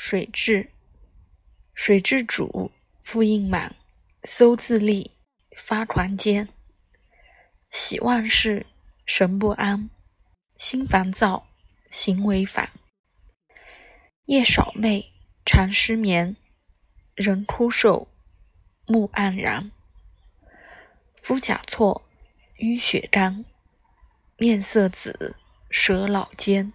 水至，水至主，复印满，搜自立，发狂间。喜万事，神不安，心烦躁，行为反。夜少寐，常失眠，人枯瘦，目黯然。肤甲错，瘀血干，面色紫，舌老尖。